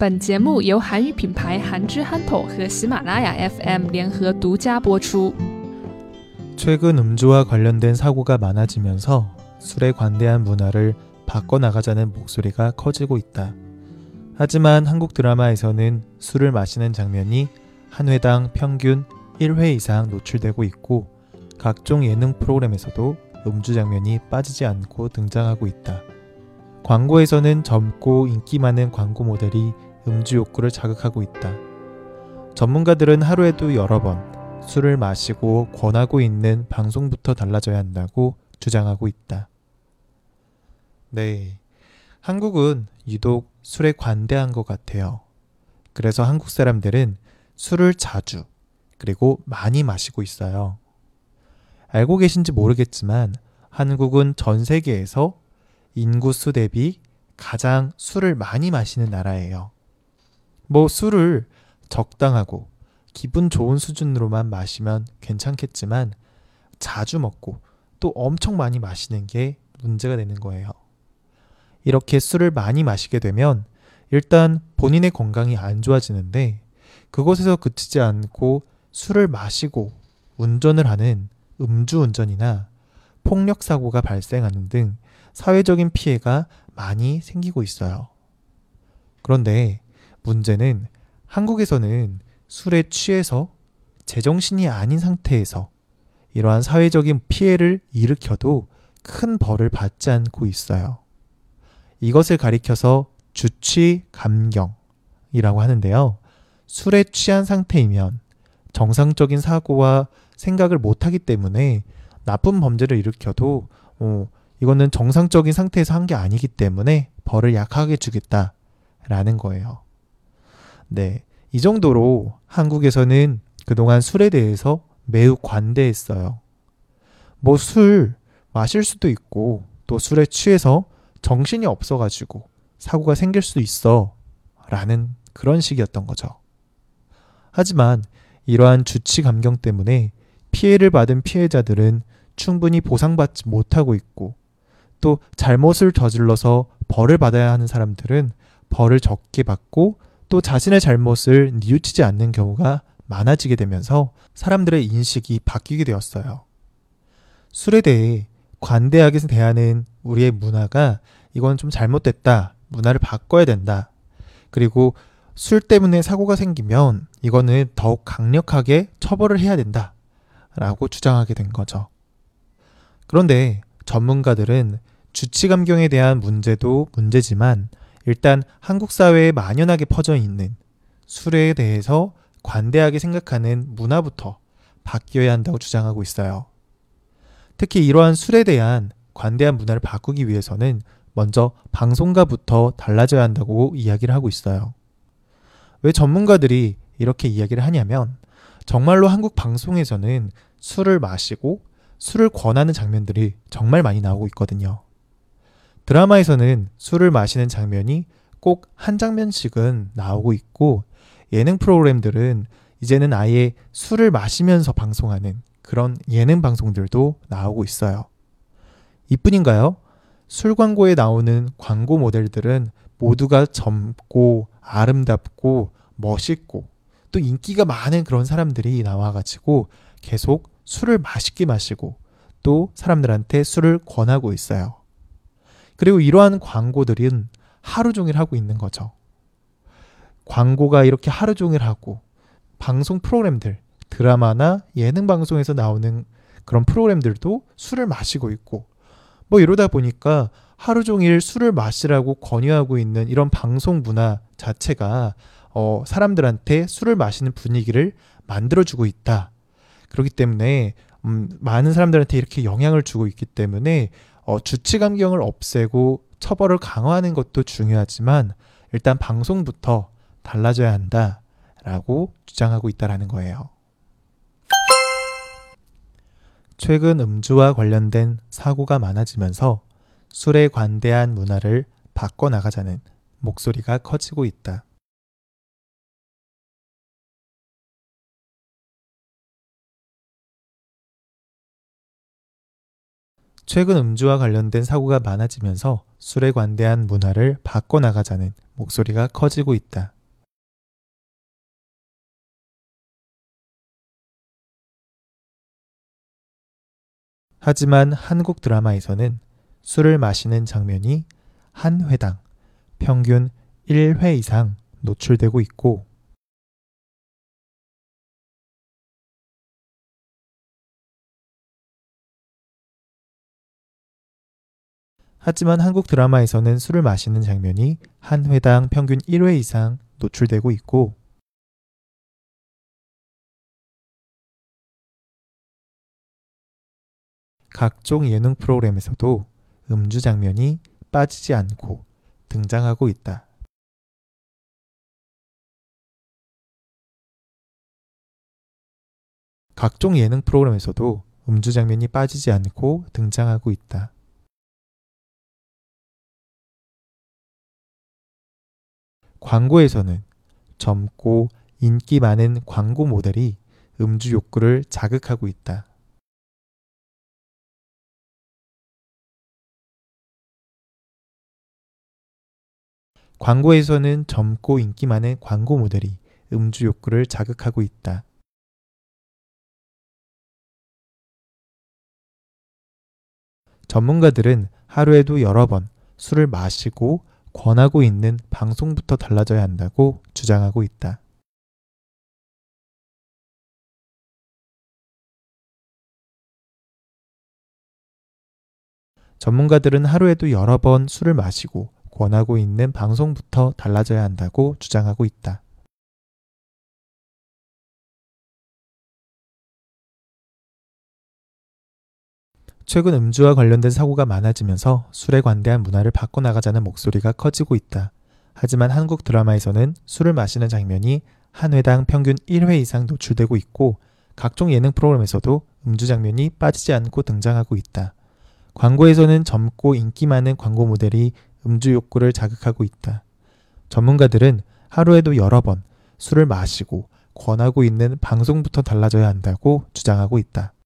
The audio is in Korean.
本节目由韩语品牌韩之憨头和喜马拉雅 FM 联合独家播出。 최근 음주와 관련된 사고가 많아지면서 술에 관대한 문화를 바꿔나가자는 목소리가 커지고 있다. 하지만 한국 드라마에서는 술을 마시는 장면이 한 회당 평균 1회 이상 노출되고 있고 각종 예능 프로그램에서도 음주 장면이 빠지지 않고 등장하고 있다. 광고에서는 젊고 인기 많은 광고 모델이 음주 욕구를 자극하고 있다. 전문가들은 하루에도 여러 번 술을 마시고 권하고 있는 방송부터 달라져야 한다고 주장하고 있다. 네. 한국은 유독 술에 관대한 것 같아요. 그래서 한국 사람들은 술을 자주, 그리고 많이 마시고 있어요. 알고 계신지 모르겠지만 한국은 전 세계에서 인구수 대비 가장 술을 많이 마시는 나라예요. 뭐 술을 적당하고 기분 좋은 수준으로만 마시면 괜찮겠지만 자주 먹고 또 엄청 많이 마시는 게 문제가 되는 거예요. 이렇게 술을 많이 마시게 되면 일단 본인의 건강이 안 좋아지는데 그곳에서 그치지 않고 술을 마시고 운전을 하는 음주운전이나 폭력 사고가 발생하는 등 사회적인 피해가 많이 생기고 있어요. 그런데 문제는 한국에서는 술에 취해서 제정신이 아닌 상태에서 이러한 사회적인 피해를 일으켜도 큰 벌을 받지 않고 있어요. 이것을 가리켜서 주취 감경이라고 하는데요. 술에 취한 상태이면 정상적인 사고와 생각을 못하기 때문에 나쁜 범죄를 일으켜도 어, 이거는 정상적인 상태에서 한 게 아니기 때문에 벌을 약하게 주겠다라는 거예요. 네. 이 정도로 한국에서는 그동안 술에 대해서 매우 관대했어요. 뭐 술 마실 수도 있고 또 술에 취해서 정신이 없어가지고 사고가 생길 수 있어 라는 그런 식이었던 거죠. 하지만 이러한 주치 감경 때문에 피해를 받은 피해자들은 충분히 보상받지 못하고 있고 또 잘못을 저질러서 벌을 받아야 하는 사람들은 벌을 적게 받고 또 자신의 잘못을 뉘우치지 않는 경우가 많아지게 되면서 사람들의 인식이 바뀌게 되었어요. 술에 대해 관대하게 대하는 우리의 문화가 이건 좀 잘못됐다. 문화를 바꿔야 된다. 그리고 술 때문에 사고가 생기면 이거는 더욱 강력하게 처벌을 해야 된다. 라고 주장하게 된 거죠. 그런데 전문가들은 주치감경에 대한 문제도 문제지만 일단 한국 사회에 만연하게 퍼져 있는 술에 대해서 관대하게 생각하는 문화부터 바뀌어야 한다고 주장하고 있어요. 특히 이러한 술에 대한 관대한 문화를 바꾸기 위해서는 먼저 방송가부터 달라져야 한다고 이야기를 하고 있어요. 왜 전문가들이 이렇게 이야기를 하냐면 정말로 한국 방송에서는 술을 마시고 술을 권하는 장면들이 정말 많이 나오고 있거든요. 드라마에서는 술을 마시는 장면이 꼭 한 장면씩은 나오고 있고 예능 프로그램들은 이제는 아예 술을 마시면서 방송하는 그런 예능 방송들도 나오고 있어요. 이뿐인가요? 술 광고에 나오는 광고 모델들은 모두가 젊고 아름답고 멋있고 또 인기가 많은 그런 사람들이 나와가지고 계속 술을 맛있게 마시고 또 사람들한테 술을 권하고 있어요. 그리고 이러한 광고들은 하루 종일 하고 있는 거죠. 광고가 이렇게 하루 종일 하고 방송 프로그램들, 드라마나 예능 방송에서 나오는 그런 프로그램들도 술을 마시고 있고 뭐 이러다 보니까 하루 종일 술을 마시라고 권유하고 있는 이런 방송 문화 자체가 어, 사람들한테 술을 마시는 분위기를 만들어주고 있다. 그렇기 때문에 음, 많은 사람들한테 이렇게 영향을 주고 있기 때문에 어, 주치 감경을 없애고 처벌을 강화하는 것도 중요하지만 일단 방송부터 달라져야 한다라고 주장하고 있다라는 거예요. 최근 음주와 관련된 사고가 많아지면서 술에 관대한 문화를 바꿔 나가자는 목소리가 커지고 있다. 최근 음주와 관련된 사고가 많아지면서 술에 관대한 문화를 바꿔나가자는 목소리가 커지고 있다. 하지만 한국 드라마에서는 술을 마시는 장면이 한 회당 평균 1회 이상 노출되고 있고 하지만 한국 드라마에서는 술을 마시는 장면이 한 회당 평균 1회 이상 노출되고 있고 각종 예능 프로그램에서도 음주 장면이 빠지지 않고 등장하고 있다. 각종 예능 프로그램에서도 음주 장면이 빠지지 않고 등장하고 있다. 광고에서는 젊고 인기 많은 광고 모델이 음주 욕구를 자극하고 있다. 광고에서는 젊고 인기 많은 광고 모델이 음주 욕구를 자극하고 있다. 전문가들은 하루에도 여러 번 술을 마시고 권하고 있는 방송부터 달라져야 한다고 주장하고 있다. 전문가들은 하루에도 여러 번 술을 마시고 권하고 있는 방송부터 달라져야 한다고 주장하고 있다. 최근 음주와 관련된 사고가 많아지면서 술에 관대한 문화를 바꿔나가자는 목소리가 커지고 있다. 하지만 한국 드라마에서는 술을 마시는 장면이 한 회당 평균 1회 이상 노출되고 있고 각종 예능 프로그램에서도 음주 장면이 빠지지 않고 등장하고 있다. 광고에서는 젊고 인기 많은 광고 모델이 음주 욕구를 자극하고 있다. 전문가들은 하루에도 여러 번 술을 마시고 권하고 있는 방송부터 달라져야 한다고 주장하고 있다.